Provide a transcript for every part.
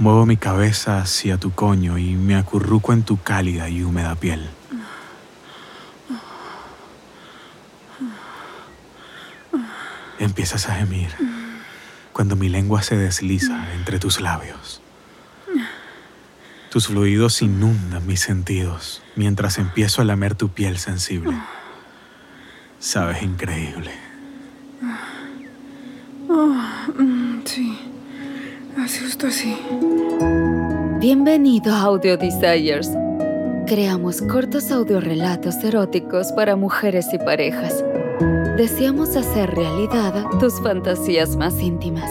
Muevo mi cabeza hacia tu coño y me acurruco en tu cálida y húmeda piel. Empiezas a gemir cuando mi lengua se desliza entre tus labios. Tus fluidos inundan mis sentidos mientras empiezo a lamer tu piel sensible. Sabes increíble. Sí, así justo así. Bienvenido a Audio Desires. Creamos cortos audiorelatos eróticos para mujeres y parejas. Deseamos hacer realidad tus fantasías más íntimas.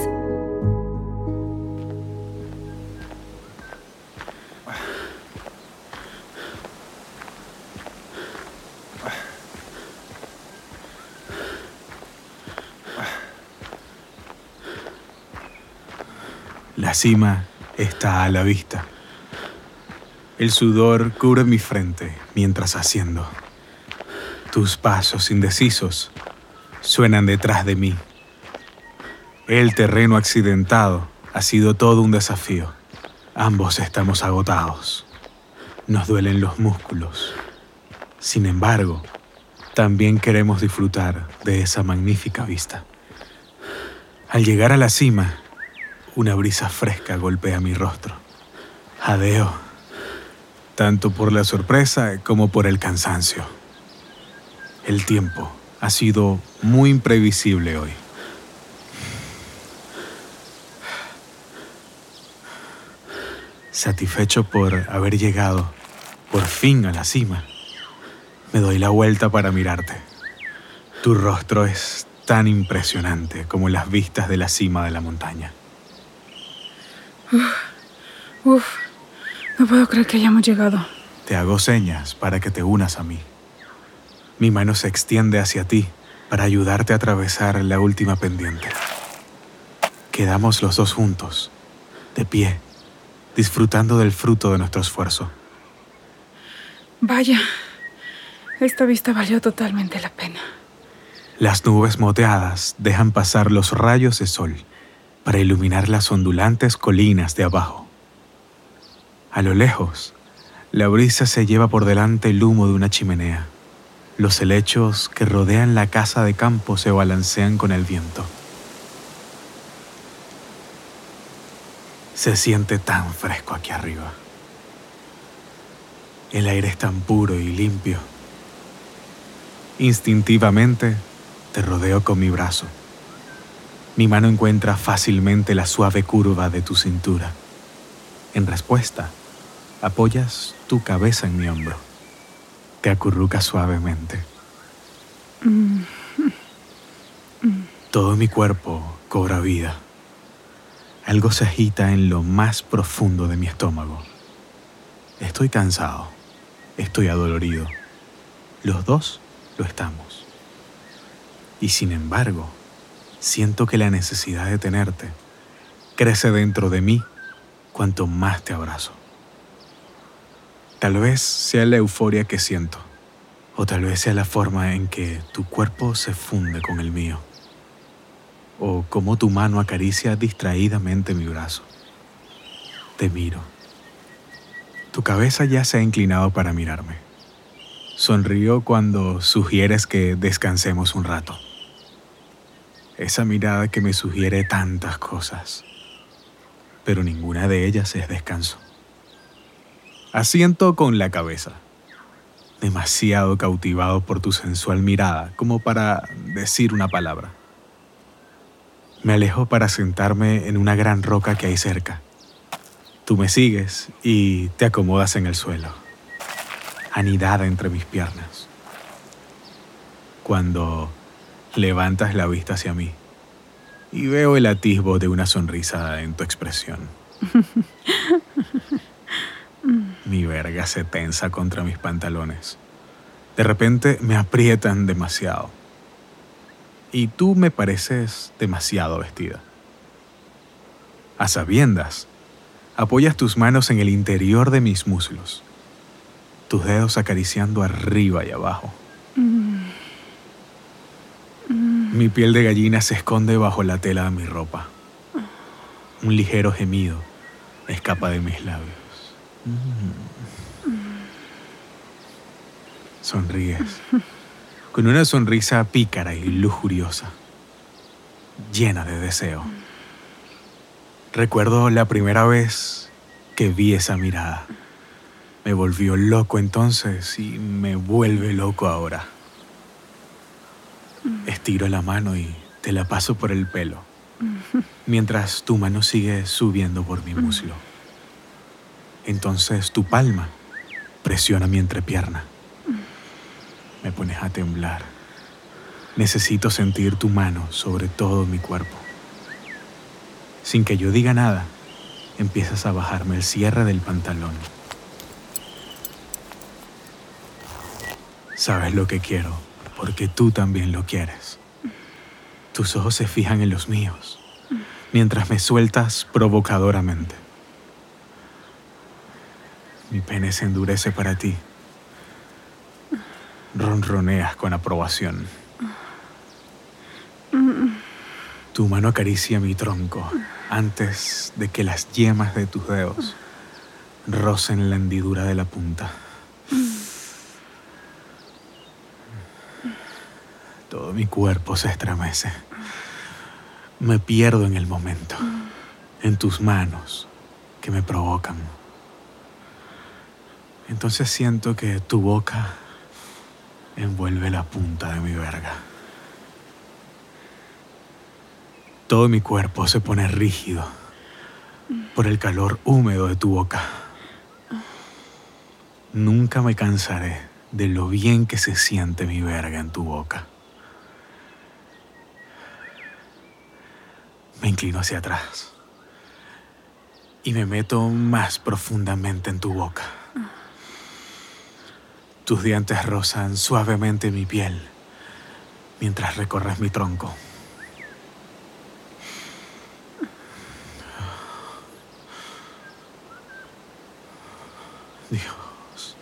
Cima está a la vista. El sudor cubre mi frente mientras asciendo. Tus pasos indecisos suenan detrás de mí. El terreno accidentado ha sido todo un desafío. Ambos estamos agotados. Nos duelen los músculos. Sin embargo, también queremos disfrutar de esa magnífica vista. Al llegar a la cima, una brisa fresca golpea mi rostro. Jadeo, tanto por la sorpresa como por el cansancio. El tiempo ha sido muy imprevisible hoy. Satisfecho por haber llegado por fin a la cima, me doy la vuelta para mirarte. Tu rostro es tan impresionante como las vistas de la cima de la montaña. Uf, no puedo creer que hayamos llegado. Te hago señas para que te unas a mí. Mi mano se extiende hacia ti para ayudarte a atravesar la última pendiente. Quedamos los dos juntos, de pie, disfrutando del fruto de nuestro esfuerzo. Vaya, esta vista valió totalmente la pena. Las nubes moteadas dejan pasar los rayos de sol para iluminar las ondulantes colinas de abajo. A lo lejos, la brisa se lleva por delante el humo de una chimenea. Los helechos que rodean la casa de campo se balancean con el viento. Se siente tan fresco aquí arriba. El aire es tan puro y limpio. Instintivamente te rodeo con mi brazo. Mi mano encuentra fácilmente la suave curva de tu cintura. En respuesta, apoyas tu cabeza en mi hombro. Te acurrucas suavemente. Todo mi cuerpo cobra vida. Algo se agita en lo más profundo de mi estómago. Estoy cansado. Estoy adolorido. Los dos lo estamos. Y sin embargo, siento que la necesidad de tenerte crece dentro de mí cuanto más te abrazo. Tal vez sea la euforia que siento, o tal vez sea la forma en que tu cuerpo se funde con el mío, o cómo tu mano acaricia distraídamente mi brazo. Te miro. Tu cabeza ya se ha inclinado para mirarme. Sonrío cuando sugieres que descansemos un rato. Esa mirada que me sugiere tantas cosas, pero ninguna de ellas es descanso. Asiento con la cabeza, demasiado cautivado por tu sensual mirada como para decir una palabra. Me alejo para sentarme en una gran roca que hay cerca. Tú me sigues y te acomodas en el suelo, anidada entre mis piernas. Cuando levantas la vista hacia mí y veo el atisbo de una sonrisa en tu expresión. Mi verga se tensa contra mis pantalones. De repente me aprietan demasiado. Y tú me pareces demasiado vestida. A sabiendas, apoyas tus manos en el interior de mis muslos, tus dedos acariciando arriba y abajo. Mi piel de gallina se esconde bajo la tela de mi ropa. Un ligero gemido escapa de mis labios. Sonríes con una sonrisa pícara y lujuriosa, llena de deseo. Recuerdo la primera vez que vi esa mirada. Me volvió loco entonces y me vuelve loco ahora. Estiro la mano y te la paso por el pelo, mientras tu mano sigue subiendo por mi muslo. Entonces tu palma presiona mi entrepierna. Me pones a temblar. Necesito sentir tu mano sobre todo mi cuerpo. Sin que yo diga nada, empiezas a bajarme el cierre del pantalón. Sabes lo que quiero, porque tú también lo quieres. Tus ojos se fijan en los míos, mientras me sueltas provocadoramente. Mi pene se endurece para ti. Ronroneas con aprobación. Tu mano acaricia mi tronco antes de que las yemas de tus dedos rocen la hendidura de la punta. Todo mi cuerpo se estremece. Me pierdo en el momento, en tus manos que me provocan. Entonces siento que tu boca envuelve la punta de mi verga. Todo mi cuerpo se pone rígido por el calor húmedo de tu boca. Nunca me cansaré de lo bien que se siente mi verga en tu boca. Me inclino hacia atrás y me meto más profundamente en tu boca. Tus dientes rozan suavemente mi piel mientras recorres mi tronco. Dios,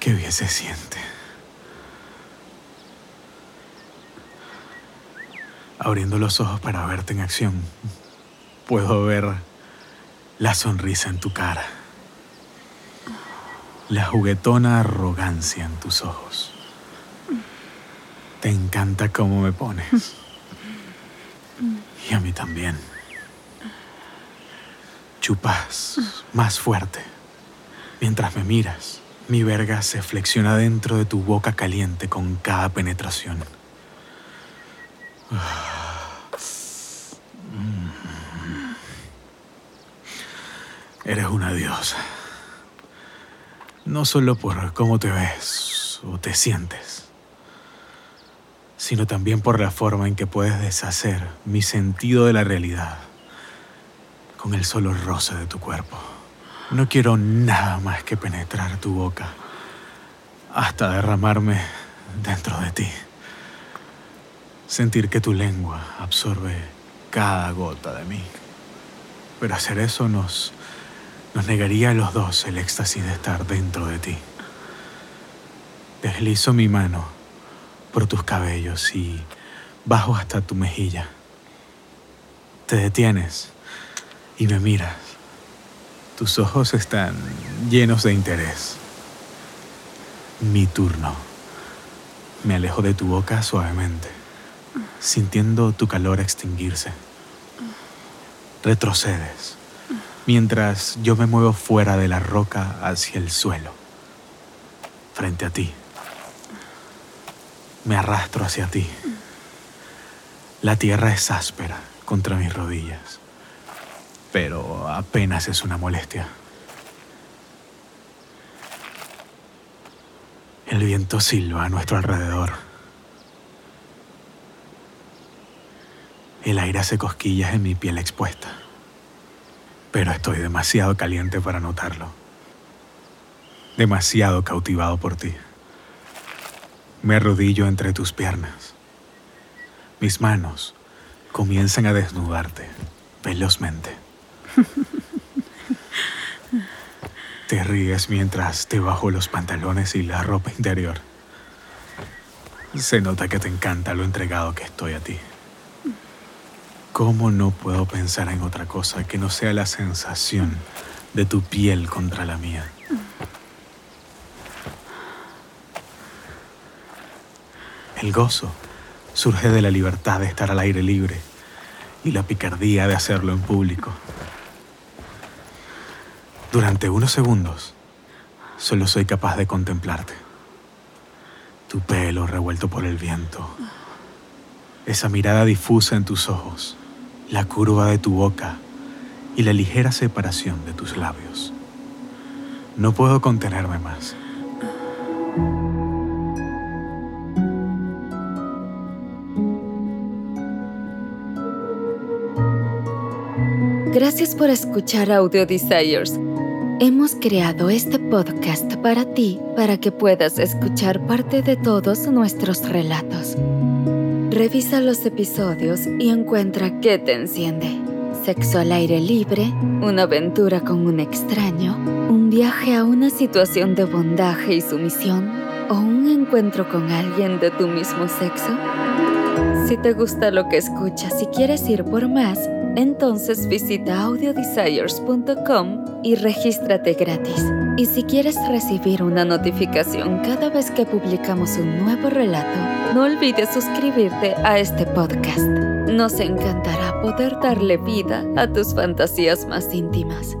qué bien se siente. Abriendo los ojos para verte en acción, puedo ver la sonrisa en tu cara la juguetona arrogancia en tus ojos. Te encanta cómo me pones. Y a mí también. Chupas más fuerte. Mientras me miras, mi verga se flexiona dentro de tu boca caliente con cada penetración. Eres una diosa no solo por cómo te ves o te sientes, sino también por la forma en que puedes deshacer mi sentido de la realidad con el solo roce de tu cuerpo. No quiero nada más que penetrar tu boca hasta derramarme dentro de ti. Sentir que tu lengua absorbe cada gota de mí. Pero hacer eso nos nos negaría a los dos el éxtasis de estar dentro de ti. Deslizo mi mano por tus cabellos y bajo hasta tu mejilla. Te detienes y me miras. Tus ojos están llenos de interés. Mi turno. Me alejo de tu boca suavemente, sintiendo tu calor extinguirse. Retrocedes mientras yo me muevo fuera de la roca hacia el suelo, frente a ti. Me arrastro hacia ti. La tierra es áspera contra mis rodillas, pero apenas es una molestia. El viento silba a nuestro alrededor. El aire hace cosquillas en mi piel expuesta pero estoy demasiado caliente para notarlo. Demasiado cautivado por ti. Me arrodillo entre tus piernas. Mis manos comienzan a desnudarte velozmente. Te ríes mientras te bajo los pantalones y la ropa interior. Se nota que te encanta lo entregado que estoy a ti. ¿Cómo no puedo pensar en otra cosa que no sea la sensación de tu piel contra la mía? El gozo surge de la libertad de estar al aire libre y la picardía de hacerlo en público. Durante unos segundos, solo soy capaz de contemplarte. Tu pelo revuelto por el viento, esa mirada difusa en tus ojos, la curva de tu boca y la ligera separación de tus labios. No puedo contenerme más. Gracias por escuchar Audio Desires. Hemos creado este podcast para ti, para que puedas escuchar parte de todos nuestros relatos. Revisa los episodios y encuentra qué te enciende. Sexo al aire libre, una aventura con un extraño, un viaje a una situación de bondaje y sumisión o un encuentro con alguien de tu mismo sexo. Si te gusta lo que escuchas y quieres ir por más, entonces visita audiodesires.com y regístrate gratis. Y si quieres recibir una notificación cada vez que publicamos un nuevo relato, no olvides suscribirte a este podcast. Nos encantará poder darle vida a tus fantasías más íntimas.